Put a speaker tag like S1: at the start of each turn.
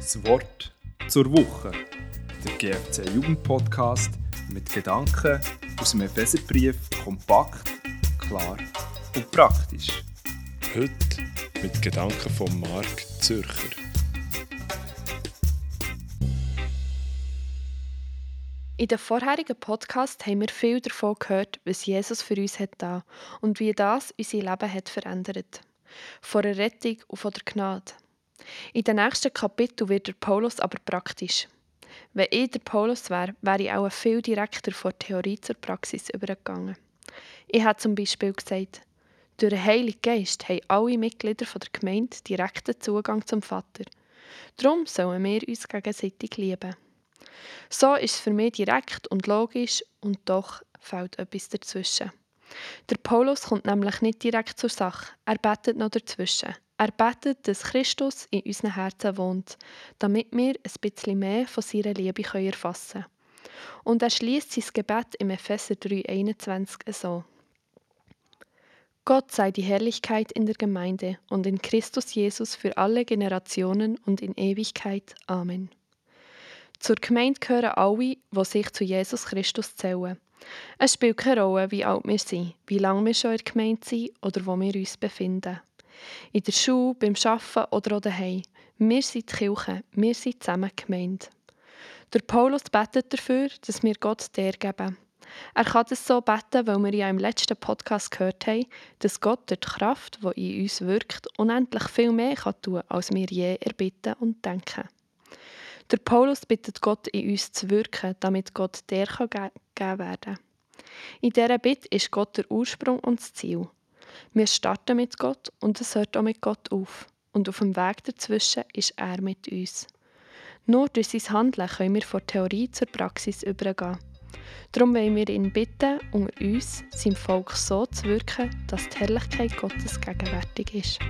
S1: Das Wort zur Woche. Der GFC Jugendpodcast mit Gedanken aus dem Epheserbrief kompakt, klar und praktisch.
S2: Heute mit Gedanken von Marc Zürcher.
S3: In den vorherigen Podcast haben wir viel davon gehört, was Jesus für uns hat da und wie das unser Leben hat verändert. Von der Rettung und von der Gnade. In den nächsten Kapitel wird der Paulus aber praktisch. Wenn ich der Paulus wäre, wäre ich auch viel direkter von Theorie zur Praxis übergegangen. Ich habe zum Beispiel gesagt, durch den Heiligen Geist haben alle Mitglieder der Gemeinde direkten Zugang zum Vater. Darum sollen wir uns gegenseitig lieben. So ist es für mich direkt und logisch und doch fällt etwas dazwischen. Der Paulus kommt nämlich nicht direkt zur Sache, er betet noch dazwischen. Er betet, dass Christus in unseren Herzen wohnt, damit wir ein bisschen mehr von seiner Liebe erfassen können. Und er schließt sein Gebet im Epheser 3,21 so. Gott sei die Herrlichkeit in der Gemeinde und in Christus Jesus für alle Generationen und in Ewigkeit. Amen. Zur Gemeinde gehören alle, die sich zu Jesus Christus zählen. Es spielt keine Rolle, wie alt wir sind, wie lange wir schon in der Gemeinde sind oder wo wir uns befinden. In der Schule, beim Arbeiten oder auch daheim. Wir sind die Kirche, wir sind zusammen Gemeinde. Der Paulus betet dafür, dass wir Gott der geben. Er kann das so beten, weil wir ja im letzten Podcast gehört haben, dass Gott durch die Kraft, die in uns wirkt, unendlich viel mehr kann tun als wir je erbitten und denken. Der Paulus bittet Gott, in uns zu wirken, damit Gott der kann. In dieser Bitte ist Gott der Ursprung und das Ziel. Wir starten mit Gott und es hört auch mit Gott auf. Und auf dem Weg dazwischen ist er mit uns. Nur durch sein Handeln können wir von Theorie zur Praxis übergehen. Darum wollen wir ihn bitten, unter uns, seinem Volk so zu wirken, dass die Herrlichkeit Gottes gegenwärtig ist.